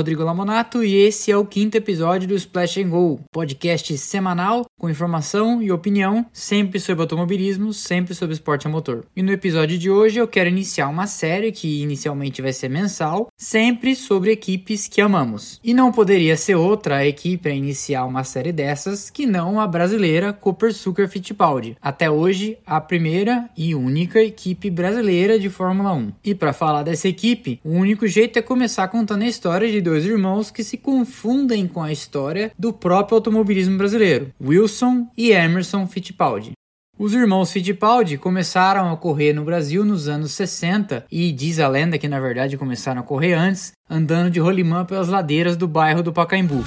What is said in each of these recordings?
Rodrigo Lamonato e esse é o quinto episódio do Splash and Go, podcast semanal com informação e opinião, sempre sobre automobilismo, sempre sobre esporte a motor. E no episódio de hoje eu quero iniciar uma série que inicialmente vai ser mensal, sempre sobre equipes que amamos. E não poderia ser outra equipe a iniciar uma série dessas que não a brasileira Cooper Sucker Fittipaldi. Até hoje, a primeira e única equipe brasileira de Fórmula 1. E para falar dessa equipe, o único jeito é começar com contando a história de dois irmãos que se confundem com a história do próprio automobilismo brasileiro, Wilson e Emerson Fittipaldi. Os irmãos Fittipaldi começaram a correr no Brasil nos anos 60 e diz a lenda que na verdade começaram a correr antes, andando de rolimã pelas ladeiras do bairro do Pacaembu.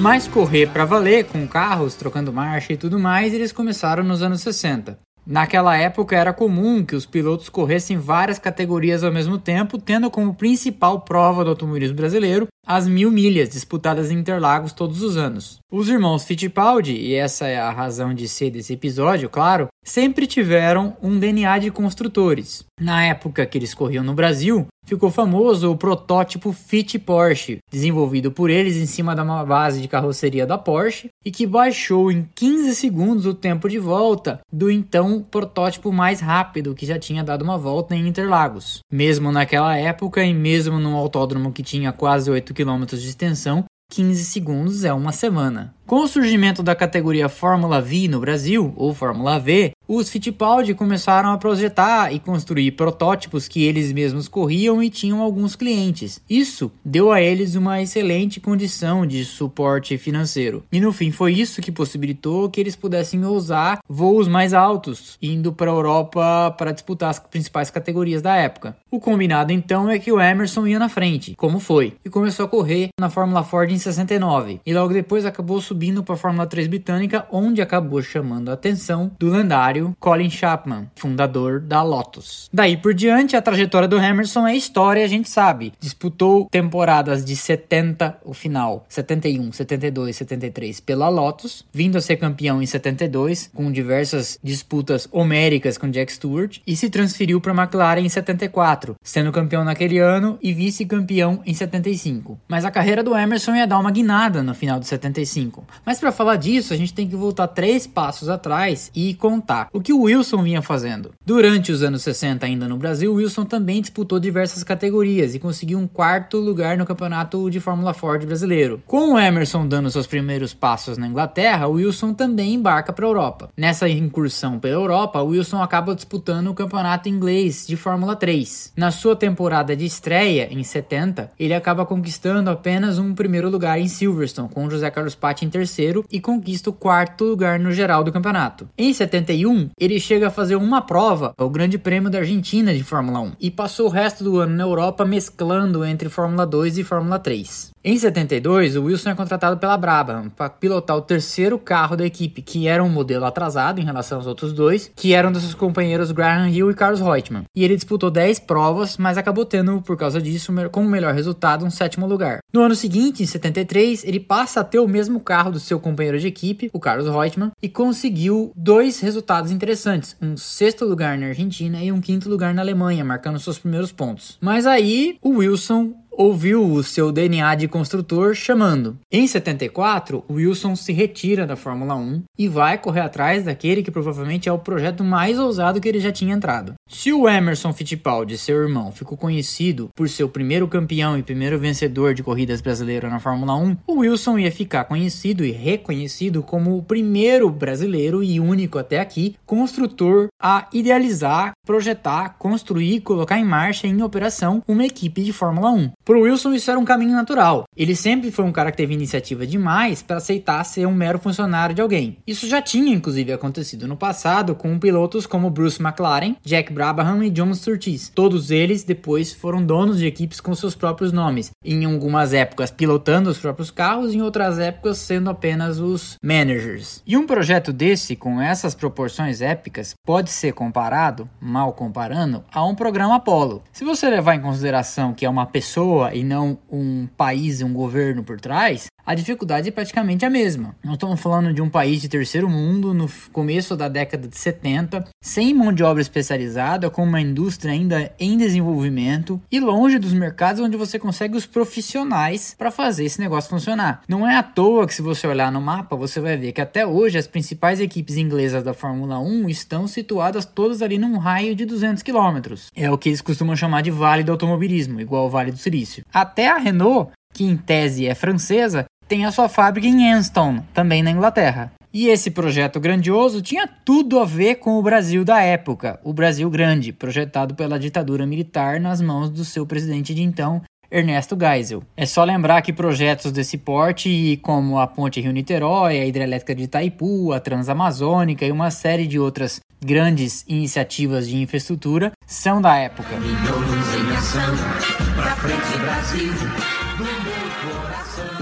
Mas correr para valer, com carros, trocando marcha e tudo mais, eles começaram nos anos 60. Naquela época era comum que os pilotos corressem várias categorias ao mesmo tempo, tendo como principal prova do automobilismo brasileiro as mil milhas disputadas em Interlagos todos os anos. Os irmãos Fittipaldi, e essa é a razão de ser desse episódio, claro, sempre tiveram um DNA de construtores. Na época que eles corriam no Brasil, ficou famoso o protótipo Fit Porsche, desenvolvido por eles em cima da base de carroceria da Porsche e que baixou em 15 segundos o tempo de volta do então protótipo mais rápido que já tinha dado uma volta em Interlagos. Mesmo naquela época e mesmo num autódromo que tinha quase 8 8 km de extensão, 15 segundos é uma semana. Com o surgimento da categoria Fórmula V no Brasil, ou Fórmula V, os Fittipaldi começaram a projetar e construir protótipos que eles mesmos corriam e tinham alguns clientes. Isso deu a eles uma excelente condição de suporte financeiro. E no fim foi isso que possibilitou que eles pudessem ousar voos mais altos, indo para a Europa para disputar as principais categorias da época. O combinado então é que o Emerson ia na frente, como foi, e começou a correr na Fórmula Ford em 69, e logo depois acabou subindo para a Fórmula 3 britânica, onde acabou chamando a atenção do lendário Colin Chapman, fundador da Lotus. Daí por diante, a trajetória do Emerson é história, a gente sabe. Disputou temporadas de 70, o final, 71, 72, 73 pela Lotus, vindo a ser campeão em 72, com diversas disputas homéricas com Jack Stewart, e se transferiu para a McLaren em 74, sendo campeão naquele ano e vice-campeão em 75. Mas a carreira do Emerson ia dar uma guinada no final de 75. Mas para falar disso, a gente tem que voltar três passos atrás e contar o que o Wilson vinha fazendo. Durante os anos 60, ainda no Brasil, Wilson também disputou diversas categorias e conseguiu um quarto lugar no campeonato de Fórmula Ford brasileiro. Com o Emerson dando seus primeiros passos na Inglaterra, Wilson também embarca para a Europa. Nessa incursão pela Europa, Wilson acaba disputando o campeonato inglês de Fórmula 3. Na sua temporada de estreia, em 70, ele acaba conquistando apenas um primeiro lugar em Silverstone, com José Carlos Patti em terceiro, e conquista o quarto lugar no geral do campeonato. Em 71, ele chega a fazer uma prova, o Grande Prêmio da Argentina de Fórmula 1, e passou o resto do ano na Europa mesclando entre Fórmula 2 e Fórmula 3. Em 72, o Wilson é contratado pela Brabham para pilotar o terceiro carro da equipe, que era um modelo atrasado em relação aos outros dois, que eram dos seus companheiros Graham Hill e Carlos Reutemann. E ele disputou 10 provas, mas acabou tendo, por causa disso, como melhor resultado, um sétimo lugar. No ano seguinte, em 73, ele passa a ter o mesmo carro do seu companheiro de equipe, o Carlos Reutemann, e conseguiu dois resultados interessantes: um sexto lugar na Argentina e um quinto lugar na Alemanha, marcando seus primeiros pontos. Mas aí o Wilson ouviu o seu DNA de construtor chamando. Em 74, Wilson se retira da Fórmula 1 e vai correr atrás daquele que provavelmente é o projeto mais ousado que ele já tinha entrado. Se o Emerson Fittipaldi, seu irmão, ficou conhecido por ser o primeiro campeão e primeiro vencedor de corridas brasileiras na Fórmula 1, o Wilson ia ficar conhecido e reconhecido como o primeiro brasileiro e único até aqui construtor a idealizar, projetar, construir, colocar em marcha em operação uma equipe de Fórmula 1. Pro Wilson isso era um caminho natural. Ele sempre foi um cara que teve iniciativa demais para aceitar ser um mero funcionário de alguém. Isso já tinha inclusive acontecido no passado com pilotos como Bruce McLaren, Jack Brabham e John Surtees. Todos eles depois foram donos de equipes com seus próprios nomes, em algumas épocas pilotando os próprios carros, em outras épocas sendo apenas os managers. E um projeto desse com essas proporções épicas pode ser comparado, mal comparando, a um programa Apollo. Se você levar em consideração que é uma pessoa pessoa e não um país e um governo por trás, a dificuldade é praticamente a mesma. Nós estamos falando de um país de terceiro mundo no começo da década de 70, sem mão de obra especializada, com uma indústria ainda em desenvolvimento e longe dos mercados onde você consegue os profissionais para fazer esse negócio funcionar. Não é à toa que se você olhar no mapa, você vai ver que até hoje as principais equipes inglesas da Fórmula 1 estão situadas todas ali num raio de 200 km. É o que eles costumam chamar de Vale do Automobilismo, igual o Vale do Silício. Até a Renault, que em tese é francesa, tem a sua fábrica em Anston, também na Inglaterra. E esse projeto grandioso tinha tudo a ver com o Brasil da época, o Brasil Grande, projetado pela ditadura militar nas mãos do seu presidente de então, Ernesto Geisel. É só lembrar que projetos desse porte, como a Ponte Rio-Niterói, a Hidrelétrica de Itaipu, a Transamazônica e uma série de outras grandes iniciativas de infraestrutura, são da época.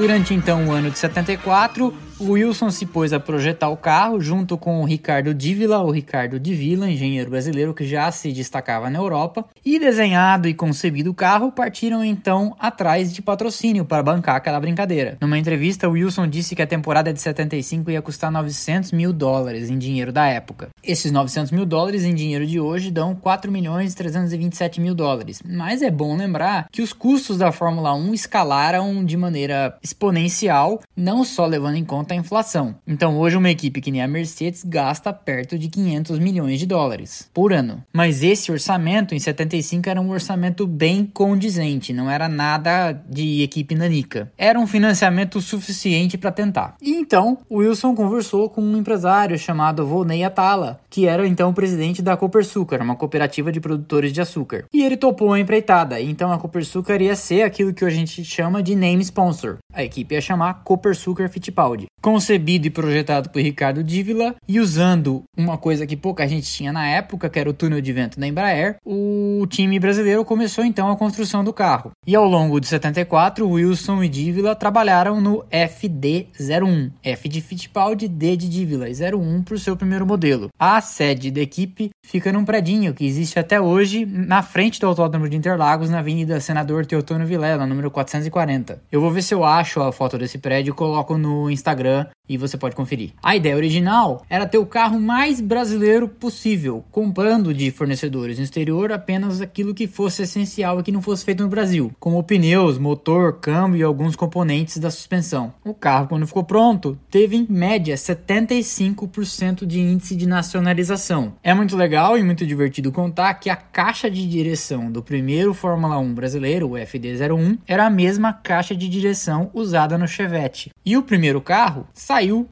Durante então o ano de 74, o Wilson se pôs a projetar o carro junto com o Ricardo Dívila, o Ricardo Divila, engenheiro brasileiro que já se destacava na Europa, e desenhado e concebido o carro, partiram então atrás de patrocínio para bancar aquela brincadeira. Numa entrevista, Wilson disse que a temporada de 75 ia custar 900 mil dólares em dinheiro da época. Esses 900 mil dólares em dinheiro de hoje dão 4 milhões e 327 mil dólares. Mas é bom lembrar que os custos da Fórmula 1 escalaram de maneira exponencial, não só levando em conta a inflação. Então hoje uma equipe que nem a Mercedes gasta perto de 500 milhões de dólares por ano. Mas esse orçamento em 75 era um orçamento bem condizente, não era nada de equipe nanica. Era um financiamento suficiente para tentar. E então o Wilson conversou com um empresário chamado Volney Atala, que era então o presidente da Copersucar, uma cooperativa de produtores de açúcar. E ele topou a empreitada. Então a Copersucar ia ser aquilo que a gente chama de name sponsor. A equipe ia chamar Copersucar Fittipaldi concebido e projetado por Ricardo Dívila e usando uma coisa que pouca gente tinha na época, que era o túnel de vento da Embraer, o time brasileiro começou então a construção do carro. E ao longo de 74, Wilson e Dívila trabalharam no FD01, F de Fittipaldi, D de Dívila, 01 para o seu primeiro modelo. A sede da equipe fica num predinho que existe até hoje na frente do Autódromo de Interlagos, na Avenida Senador Teotônio Vilela, número 440. Eu vou ver se eu acho a foto desse prédio e coloco no Instagram Instagram e você pode conferir. A ideia original era ter o carro mais brasileiro possível, comprando de fornecedores no exterior apenas aquilo que fosse essencial e que não fosse feito no Brasil, como pneus, motor, câmbio e alguns componentes da suspensão. O carro, quando ficou pronto, teve em média 75% de índice de nacionalização. É muito legal e muito divertido contar que a caixa de direção do primeiro Fórmula 1 brasileiro, o FD01, era a mesma caixa de direção usada no Chevette. E o primeiro carro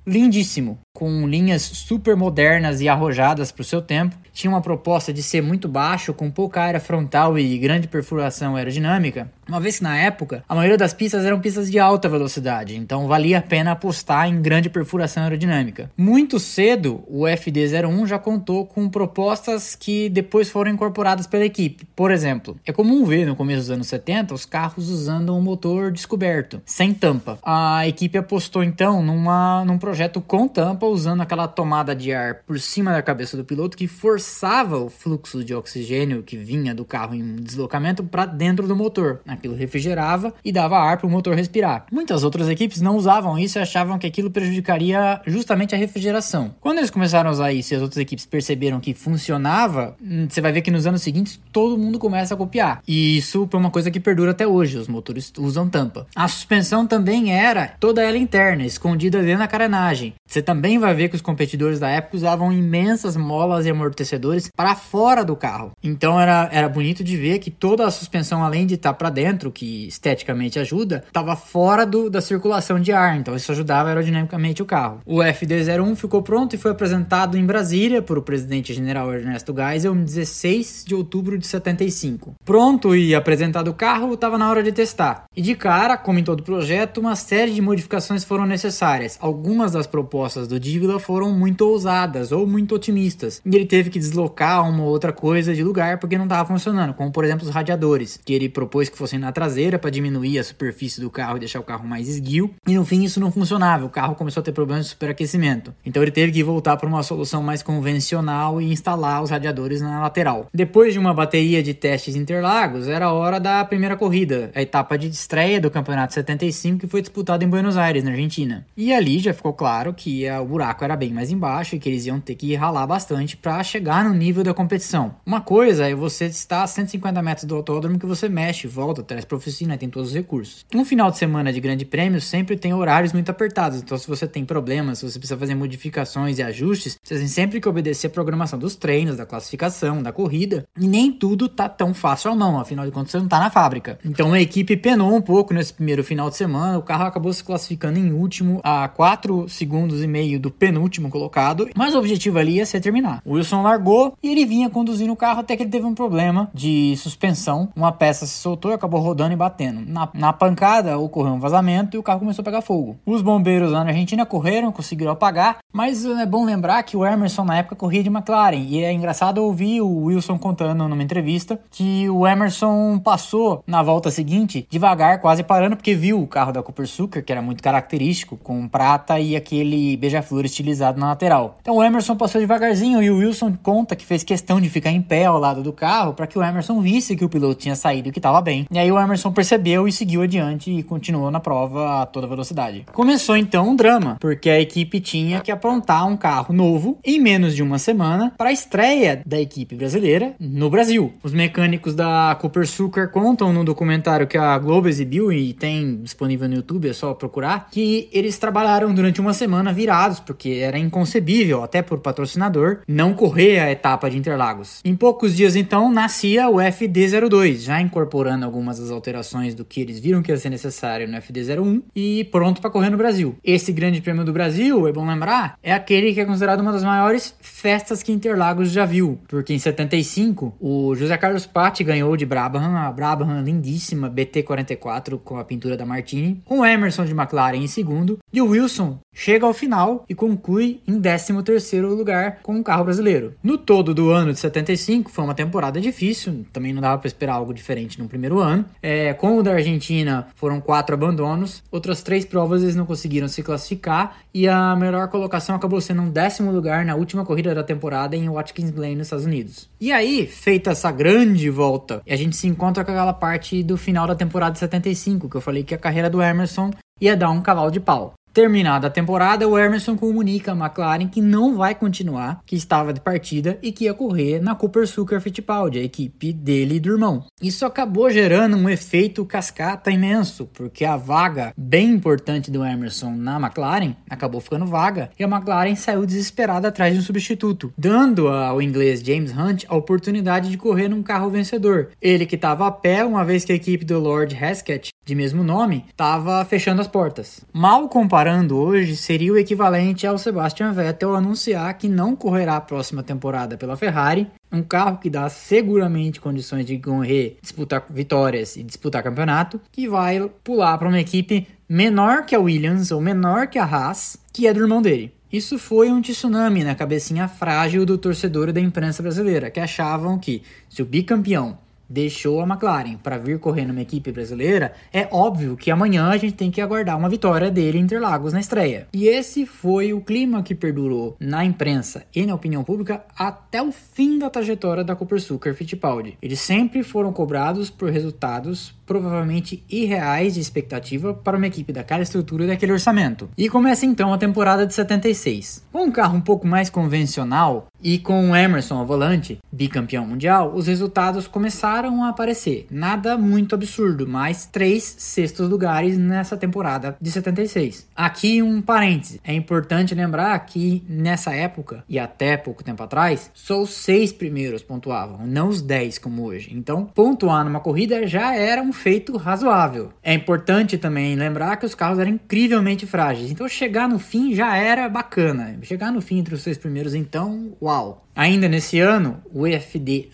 lindíssimo, com linhas super modernas e arrojadas para o seu tempo. Tinha uma proposta de ser muito baixo, com pouca área frontal e grande perfuração aerodinâmica, uma vez que na época a maioria das pistas eram pistas de alta velocidade, então valia a pena apostar em grande perfuração aerodinâmica. Muito cedo, o FD01 já contou com propostas que depois foram incorporadas pela equipe. Por exemplo, é comum ver no começo dos anos 70 os carros usando um motor descoberto, sem tampa. A equipe apostou então numa, num projeto com tampa, usando aquela tomada de ar por cima da cabeça do piloto que forçava o fluxo de oxigênio que vinha do carro em deslocamento para dentro do motor aquilo refrigerava e dava ar para o motor respirar. Muitas outras equipes não usavam isso e achavam que aquilo prejudicaria justamente a refrigeração. Quando eles começaram a usar isso e as outras equipes perceberam que funcionava, hum, você vai ver que nos anos seguintes todo mundo começa a copiar. E isso é uma coisa que perdura até hoje, os motores usam tampa. A suspensão também era toda ela interna, escondida dentro da carenagem. Você também vai ver que os competidores da época usavam imensas molas e amortecedores para fora do carro. Então era, era bonito de ver que toda a suspensão, além de estar para dentro, dentro, que esteticamente ajuda, estava fora do, da circulação de ar, então isso ajudava aerodinamicamente o carro. O FD-01 ficou pronto e foi apresentado em Brasília por o presidente general Ernesto Geisel em 16 de outubro de 75. Pronto e apresentado o carro, estava na hora de testar. E de cara, como em todo projeto, uma série de modificações foram necessárias. Algumas das propostas do Dívila foram muito ousadas ou muito otimistas, e ele teve que deslocar uma outra coisa de lugar porque não estava funcionando, como por exemplo os radiadores, que ele propôs que fossem na traseira para diminuir a superfície do carro e deixar o carro mais esguio. E no fim isso não funcionava, o carro começou a ter problemas de superaquecimento. Então ele teve que voltar para uma solução mais convencional e instalar os radiadores na lateral. Depois de uma bateria de testes Interlagos, era a hora da primeira corrida, a etapa de estreia do Campeonato 75 que foi disputada em Buenos Aires, na Argentina. E ali já ficou claro que o buraco era bem mais embaixo e que eles iam ter que ralar bastante para chegar no nível da competição. Uma coisa é você estar a 150 metros do autódromo que você mexe, volta, traz oficina e tem todos os recursos. Um final de semana de grande prêmio sempre tem horários muito apertados, então se você tem problemas, se você precisa fazer modificações e ajustes, você tem sempre que obedecer a programação dos treinos, da classificação, da corrida, e nem tudo tá tão fácil à mão, afinal de contas você não tá na fábrica. Então a equipe penou um pouco nesse primeiro final de semana, o carro acabou se classificando em último a 4 segundos e meio do penúltimo colocado, mas o objetivo ali ia ser terminar. O Wilson largou e ele vinha conduzindo o carro até que ele teve um problema de suspensão, uma peça se soltou e acabou rodando e batendo. Na, na pancada ocorreu um vazamento e o carro começou a pegar fogo. Os bombeiros lá na Argentina correram, conseguiram apagar, mas é bom lembrar que o Emerson na época corria de McLaren e é engraçado ouvir o Wilson contando numa entrevista que o Emerson passou na volta seguinte devagar, quase parando porque viu o carro da Cooper Sucker, que era muito característico, com prata e aquele beija-flor estilizado na lateral. Então o Emerson passou devagarzinho e o Wilson conta que fez questão de ficar em pé ao lado do carro para que o Emerson visse que o piloto tinha saído e que estava bem. Aí o Emerson percebeu e seguiu adiante e continuou na prova a toda velocidade. Começou então um drama, porque a equipe tinha que aprontar um carro novo em menos de uma semana para a estreia da equipe brasileira no Brasil. Os mecânicos da Cooper Sucker contam no documentário que a Globo exibiu e tem disponível no YouTube, é só procurar, que eles trabalharam durante uma semana virados, porque era inconcebível, até por patrocinador, não correr a etapa de Interlagos. Em poucos dias então nascia o FD02, já incorporando algumas das alterações do que eles viram que ia ser necessário no FD01 e pronto para correr no Brasil. Esse Grande Prêmio do Brasil, é bom lembrar, é aquele que é considerado uma das maiores festas que Interlagos já viu, porque em 75 o José Carlos Patti ganhou de Brabham, a Brabham lindíssima BT44 com a pintura da Martini, com o Emerson de McLaren em segundo e o Wilson chega ao final e conclui em 13º lugar com o um carro brasileiro. No todo do ano de 75 foi uma temporada difícil, também não dava para esperar algo diferente no primeiro ano. É, com o da Argentina foram quatro abandonos, outras três provas eles não conseguiram se classificar e a melhor colocação acabou sendo um décimo lugar na última corrida da temporada em Watkins Glen nos Estados Unidos. E aí, feita essa grande volta, a gente se encontra com aquela parte do final da temporada de 75, que eu falei que a carreira do Emerson ia dar um cavalo de pau. Terminada a temporada, o Emerson comunica a McLaren que não vai continuar, que estava de partida e que ia correr na Cooper Sucker Fittipaldi, a equipe dele e do irmão. Isso acabou gerando um efeito cascata imenso, porque a vaga bem importante do Emerson na McLaren acabou ficando vaga e a McLaren saiu desesperada atrás de um substituto, dando ao inglês James Hunt a oportunidade de correr num carro vencedor. Ele que estava a pé, uma vez que a equipe do Lord Heskett, de mesmo nome, estava fechando as portas. Mal comparando hoje, seria o equivalente ao Sebastian Vettel anunciar que não correrá a próxima temporada pela Ferrari, um carro que dá seguramente condições de correr, disputar vitórias e disputar campeonato, que vai pular para uma equipe menor que a Williams ou menor que a Haas, que é do irmão dele. Isso foi um tsunami na cabecinha frágil do torcedor e da imprensa brasileira, que achavam que se o bicampeão deixou a McLaren para vir correr numa equipe brasileira, é óbvio que amanhã a gente tem que aguardar uma vitória dele em Interlagos na estreia. E esse foi o clima que perdurou na imprensa e na opinião pública até o fim da trajetória da Cooper Sucker Fittipaldi. Eles sempre foram cobrados por resultados provavelmente irreais de expectativa para uma equipe daquela estrutura e daquele orçamento. E começa então a temporada de 76. Com um carro um pouco mais convencional e com o Emerson ao volante, bicampeão mundial, os resultados começaram a aparecer. Nada muito absurdo, mas três sextos lugares nessa temporada de 76. Aqui um parêntese: é importante lembrar que nessa época e até pouco tempo atrás, só os seis primeiros pontuavam, não os dez como hoje. Então, pontuar numa corrida já era um feito razoável. É importante também lembrar que os carros eram incrivelmente frágeis, então chegar no fim já era bacana. Chegar no fim entre os seis primeiros, então, uau! Ainda nesse ano, o EFD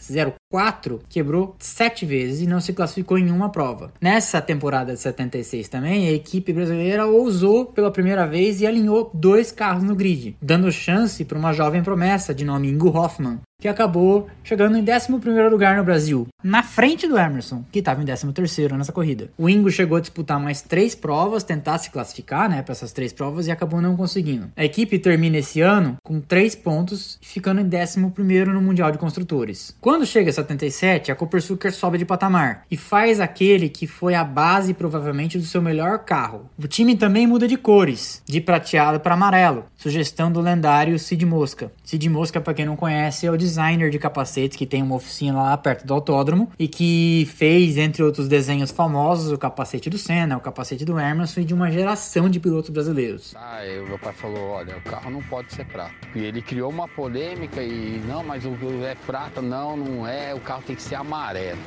04 quebrou sete vezes e não se classificou em uma prova. Nessa temporada de 76 também, a equipe brasileira ousou pela primeira vez e alinhou dois carros no grid, dando chance para uma jovem promessa de nome Ingo Hoffman, que acabou chegando em 11 lugar no Brasil, na frente do Emerson, que estava em 13 nessa corrida. O Ingo chegou a disputar mais três provas, tentar se classificar né, para essas três provas e acabou não conseguindo. A equipe termina esse ano com três pontos, ficando em 11 no Mundial de Construtores. Quando chega a 77, a Copersucar sobe de patamar e faz aquele que foi a base provavelmente do seu melhor carro. O time também muda de cores, de prateado para amarelo, sugestão do lendário Sid Mosca. Sid Mosca, para quem não conhece, é o designer de capacetes que tem uma oficina lá perto do autódromo e que fez, entre outros desenhos famosos, o capacete do Senna, o capacete do Emerson e de uma geração de pilotos brasileiros. Ah, meu pai falou, olha, o carro não pode ser prata. E ele criou uma polêmica e, não, mas o é prata, não, não é, o carro tem que ser amarelo.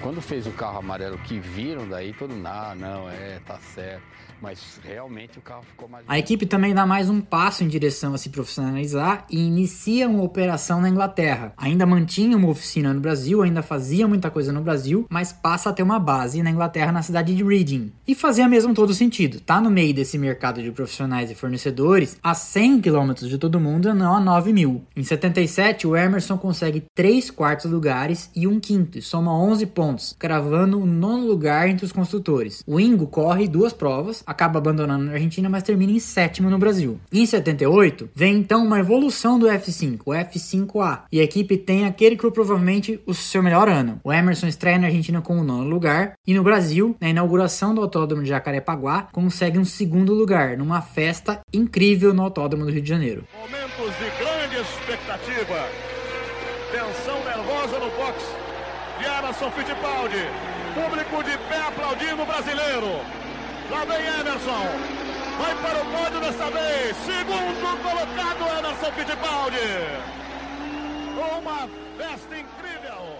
Quando fez o carro amarelo que viram daí, todo ah, não, é, tá certo. Mas realmente o carro ficou mais. A equipe também dá mais um passo em direção a se profissionalizar e inicia uma operação na Inglaterra. Ainda mantinha uma oficina no Brasil, ainda fazia muita coisa no Brasil, mas passa a ter uma base na Inglaterra, na cidade de Reading. E fazia mesmo todo sentido. Tá no meio desse mercado de profissionais e fornecedores a 100 km de todo mundo não a 9 mil. Em 77, o Emerson consegue 3 quartos lugares e um quinto, e soma 11 pontos, cravando o nono lugar entre os construtores. O Ingo corre duas provas, acaba abandonando na Argentina, mas termina em sétimo no Brasil. Em 78, vem então uma evolução do F5, o F5A, e a equipe tem aquele que provavelmente o seu melhor ano. O Emerson estreia na Argentina com o nono lugar, e no Brasil, na inauguração do Autódromo de Jacarepaguá, consegue um segundo lugar, numa festa incrível no Autódromo do Rio de Janeiro. Momentos de grande expectativa, tensão nervosa no box de Emerson Fittipaldi, público de pé aplaudindo o brasileiro. Lá vem Emerson. Vai para o pódio desta vez. Segundo colocado, Emerson Fittipaldi. Uma festa incrível.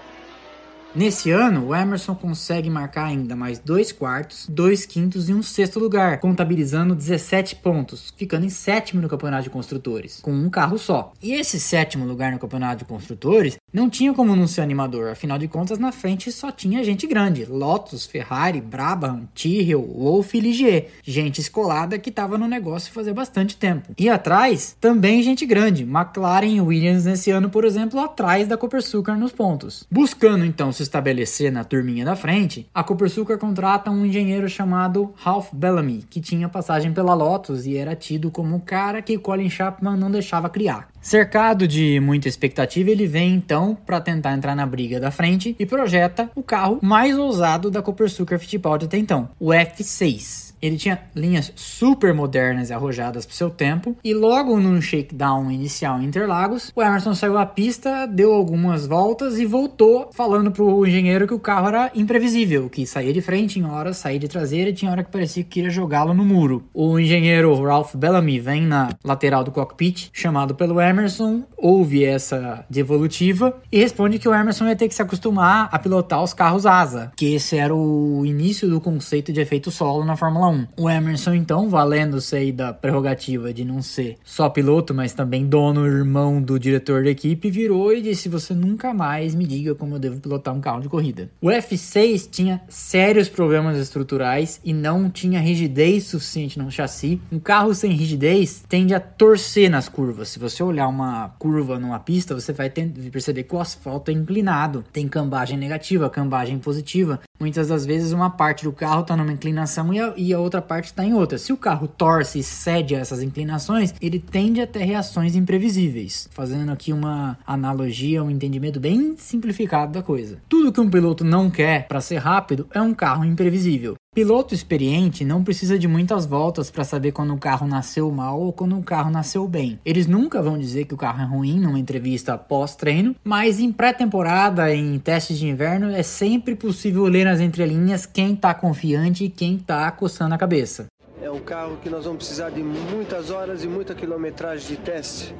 Nesse ano, o Emerson consegue marcar ainda mais dois quartos, dois quintos e um sexto lugar, contabilizando 17 pontos, ficando em sétimo no campeonato de construtores, com um carro só. E esse sétimo lugar no campeonato de construtores não tinha como não ser animador, afinal de contas na frente só tinha gente grande, Lotus, Ferrari, Brabham, Tyrrell, Wolf e Ligier, gente escolada que estava no negócio fazer bastante tempo. E atrás, também gente grande, McLaren e Williams nesse ano, por exemplo, atrás da Copersucar nos pontos. Buscando então se estabelecer na turminha da frente, a Copersucar contrata um engenheiro chamado Ralph Bellamy, que tinha passagem pela Lotus e era tido como o cara que Colin Chapman não deixava criar. Cercado de muita expectativa, ele vem então para tentar entrar na briga da frente e projeta o carro mais ousado da Copersucar Fittipaldi até então, o F6. Ele tinha linhas super modernas e arrojadas para seu tempo. E logo num shakedown inicial em Interlagos, o Emerson saiu à pista, deu algumas voltas e voltou falando pro engenheiro que o carro era imprevisível, que saía de frente em horas, saía de traseira e tinha hora que parecia que queria jogá-lo no muro. O engenheiro Ralph Bellamy vem na lateral do cockpit, chamado pelo Emerson, ouve essa devolutiva e responde que o Emerson ia ter que se acostumar a pilotar os carros asa, que esse era o início do conceito de efeito solo na Fórmula 1. O Emerson, então, valendo-se aí da prerrogativa de não ser só piloto, mas também dono, irmão do diretor da equipe, virou e disse: Você nunca mais me diga como eu devo pilotar um carro de corrida. O F6 tinha sérios problemas estruturais e não tinha rigidez suficiente no chassi. Um carro sem rigidez tende a torcer nas curvas. Se você olhar uma curva numa pista, você vai perceber que o asfalto é inclinado, tem cambagem negativa, cambagem positiva. Muitas das vezes uma parte do carro está numa inclinação e a, e a outra parte está em outra. Se o carro torce e cede a essas inclinações, ele tende a ter reações imprevisíveis. Fazendo aqui uma analogia, um entendimento bem simplificado da coisa. Tudo que um piloto não quer para ser rápido é um carro imprevisível. Piloto experiente não precisa de muitas voltas para saber quando o carro nasceu mal ou quando o carro nasceu bem. Eles nunca vão dizer que o carro é ruim numa entrevista pós-treino, mas em pré-temporada, em testes de inverno, é sempre possível ler nas entrelinhas quem está confiante e quem está coçando a cabeça. É um carro que nós vamos precisar de muitas horas e muita quilometragem de teste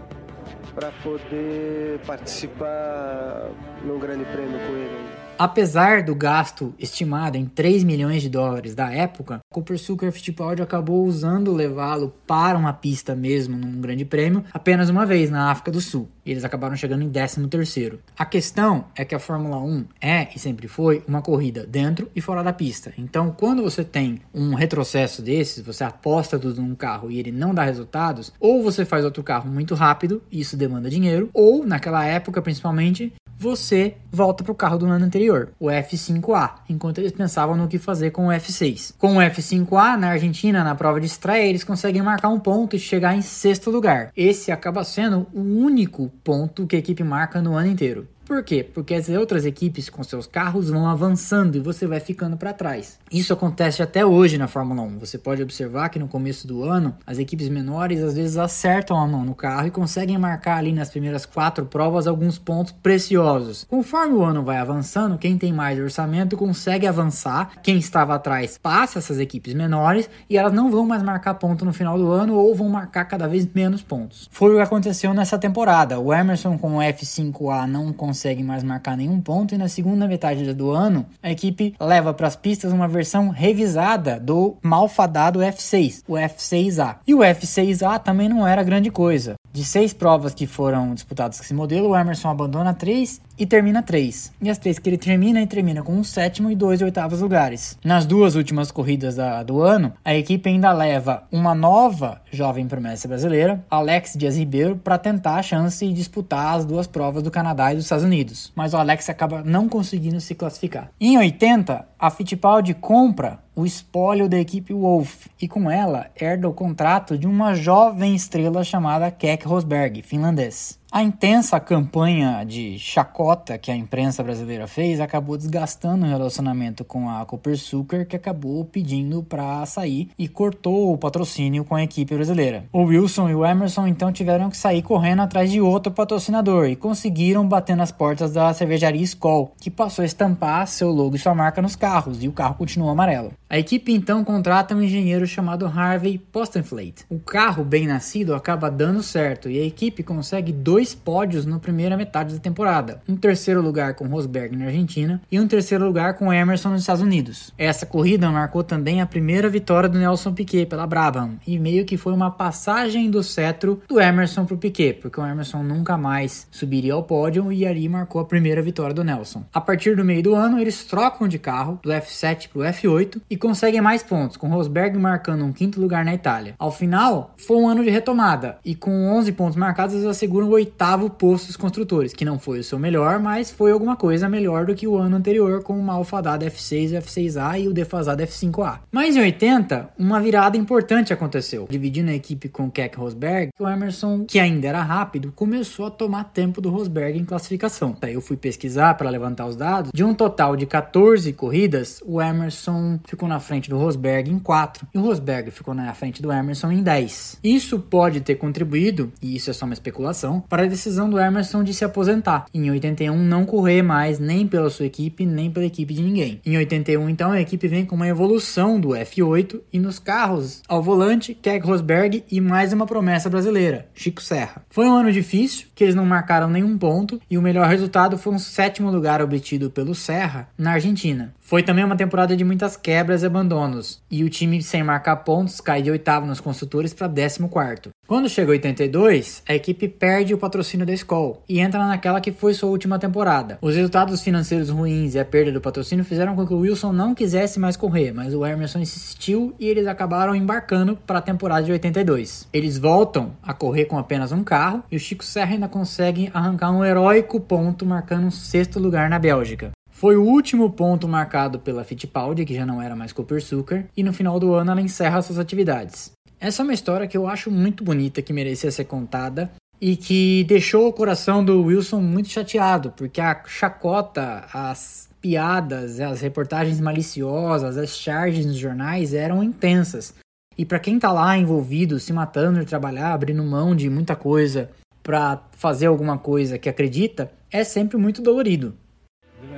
para poder participar num grande prêmio com ele. Apesar do gasto estimado em 3 milhões de dólares da época, Cooper Sucker Fittipaldi acabou usando levá-lo para uma pista mesmo num grande prêmio apenas uma vez na África do Sul. E eles acabaram chegando em 13 terceiro. A questão é que a Fórmula 1 é e sempre foi uma corrida dentro e fora da pista. Então, quando você tem um retrocesso desses, você aposta tudo num carro e ele não dá resultados, ou você faz outro carro muito rápido, e isso demanda dinheiro, ou naquela época principalmente, você volta para o carro do ano anterior, o F5A, enquanto eles pensavam no que fazer com o F6. Com o F5A, na Argentina, na prova de estreia, eles conseguem marcar um ponto e chegar em sexto lugar. Esse acaba sendo o único ponto que a equipe marca no ano inteiro. Por quê? Porque as outras equipes com seus carros vão avançando e você vai ficando para trás. Isso acontece até hoje na Fórmula 1. Você pode observar que no começo do ano, as equipes menores às vezes acertam a mão no carro e conseguem marcar ali nas primeiras quatro provas alguns pontos preciosos. Conforme o ano vai avançando, quem tem mais orçamento consegue avançar, quem estava atrás passa essas equipes menores e elas não vão mais marcar ponto no final do ano ou vão marcar cada vez menos pontos. Foi o que aconteceu nessa temporada. O Emerson com o F5A não conseguiu consegue mais marcar nenhum ponto e na segunda metade do ano a equipe leva para as pistas uma versão revisada do malfadado F6, o F6A. E o F6A também não era grande coisa. De seis provas que foram disputadas com esse modelo, o Emerson abandona três e termina três. E as três que ele termina, ele termina com um sétimo e dois oitavos lugares. Nas duas últimas corridas da, do ano, a equipe ainda leva uma nova jovem promessa brasileira, Alex Dias Ribeiro, para tentar a chance de disputar as duas provas do Canadá e dos Estados Unidos. Mas o Alex acaba não conseguindo se classificar. Em 80, a Fittipaldi compra o espólio da equipe Wolf e com ela herda o contrato de uma jovem estrela chamada Keck Rosberg, finlandês. A intensa campanha de chacota que a imprensa brasileira fez acabou desgastando o relacionamento com a Copersucar, que acabou pedindo para sair e cortou o patrocínio com a equipe brasileira. O Wilson e o Emerson então tiveram que sair correndo atrás de outro patrocinador e conseguiram bater nas portas da cervejaria Skoll, que passou a estampar seu logo e sua marca nos carros e o carro continuou amarelo. A equipe então contrata um engenheiro chamado Harvey Postenflate. O carro bem nascido acaba dando certo e a equipe consegue dois pódios na primeira metade da temporada. Um terceiro lugar com Rosberg na Argentina e um terceiro lugar com Emerson nos Estados Unidos. Essa corrida marcou também a primeira vitória do Nelson Piquet pela Brabham e meio que foi uma passagem do cetro do Emerson para o Piquet, porque o Emerson nunca mais subiria ao pódio e ali marcou a primeira vitória do Nelson. A partir do meio do ano, eles trocam de carro do F7 para o F8 e conseguem mais pontos, com Rosberg marcando um quinto lugar na Itália. Ao final, foi um ano de retomada e com 11 pontos marcados, eles asseguram o oitavo posto dos construtores, que não foi o seu melhor, mas foi alguma coisa melhor do que o ano anterior com o malfadado F6, F6A e o defasado F5A. Mas em 80, uma virada importante aconteceu. Dividindo a equipe com Keck Rosberg, o Emerson, que ainda era rápido, começou a tomar tempo do Rosberg em classificação. Eu fui pesquisar para levantar os dados. De um total de 14 corridas, o Emerson ficou na frente do Rosberg em 4 e o Rosberg ficou na frente do Emerson em 10. Isso pode ter contribuído, e isso é só uma especulação, para a decisão do Emerson de se aposentar. Em 81 não correr mais nem pela sua equipe, nem pela equipe de ninguém. Em 81 então a equipe vem com uma evolução do F8 e nos carros ao volante Keck Rosberg e mais uma promessa brasileira, Chico Serra. Foi um ano difícil, que eles não marcaram nenhum ponto e o melhor resultado foi um sétimo lugar obtido pelo Serra na Argentina. Foi também uma temporada de muitas quebras e abandonos, e o time sem marcar pontos cai de oitavo nos construtores para décimo quarto. Quando chega 82, a equipe perde o patrocínio da Skoll e entra naquela que foi sua última temporada. Os resultados financeiros ruins e a perda do patrocínio fizeram com que o Wilson não quisesse mais correr, mas o Emerson insistiu e eles acabaram embarcando para a temporada de 82. Eles voltam a correr com apenas um carro e o Chico Serra ainda consegue arrancar um heróico ponto marcando um sexto lugar na Bélgica. Foi o último ponto marcado pela Fittipaldi, que já não era mais Cooper Sucker, e no final do ano ela encerra suas atividades. Essa é uma história que eu acho muito bonita, que merecia ser contada e que deixou o coração do Wilson muito chateado, porque a chacota, as piadas, as reportagens maliciosas, as charges nos jornais eram intensas. E para quem tá lá envolvido, se matando de trabalhar, abrindo mão de muita coisa para fazer alguma coisa que acredita, é sempre muito dolorido.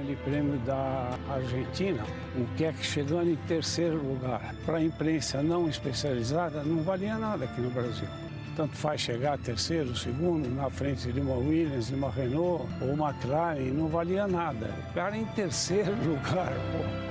Grande Prêmio da Argentina, o Keck chegando em terceiro lugar. Para a imprensa não especializada, não valia nada aqui no Brasil. tanto faz chegar terceiro, segundo, na frente de uma Williams, de uma Renault ou uma McLaren, não valia nada. O cara em terceiro lugar, pô.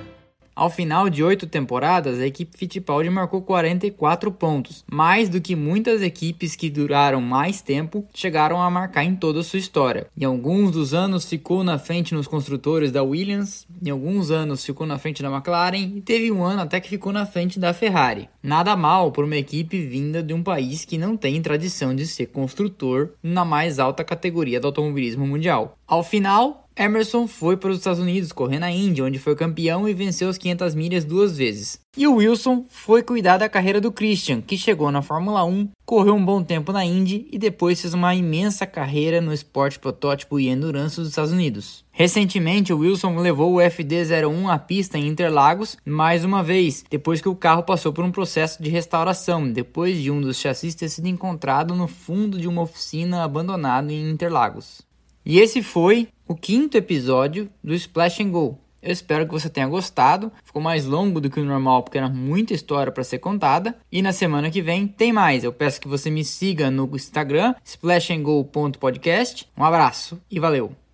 Ao final de oito temporadas, a equipe Fittipaldi marcou 44 pontos, mais do que muitas equipes que duraram mais tempo chegaram a marcar em toda a sua história. Em alguns dos anos ficou na frente nos construtores da Williams, em alguns anos ficou na frente da McLaren e teve um ano até que ficou na frente da Ferrari. Nada mal por uma equipe vinda de um país que não tem tradição de ser construtor na mais alta categoria do automobilismo mundial. Ao final, Emerson foi para os Estados Unidos correr na Indy, onde foi campeão e venceu as 500 milhas duas vezes. E o Wilson foi cuidar da carreira do Christian, que chegou na Fórmula 1, correu um bom tempo na Indy e depois fez uma imensa carreira no esporte protótipo e endurance dos Estados Unidos. Recentemente, o Wilson levou o FD01 à pista em Interlagos mais uma vez, depois que o carro passou por um processo de restauração, depois de um dos chassis ter sido encontrado no fundo de uma oficina abandonado em Interlagos. E esse foi o quinto episódio do Splash and Go. Eu espero que você tenha gostado. Ficou mais longo do que o normal porque era muita história para ser contada. E na semana que vem tem mais. Eu peço que você me siga no Instagram splashandgo.podcast. Um abraço e valeu.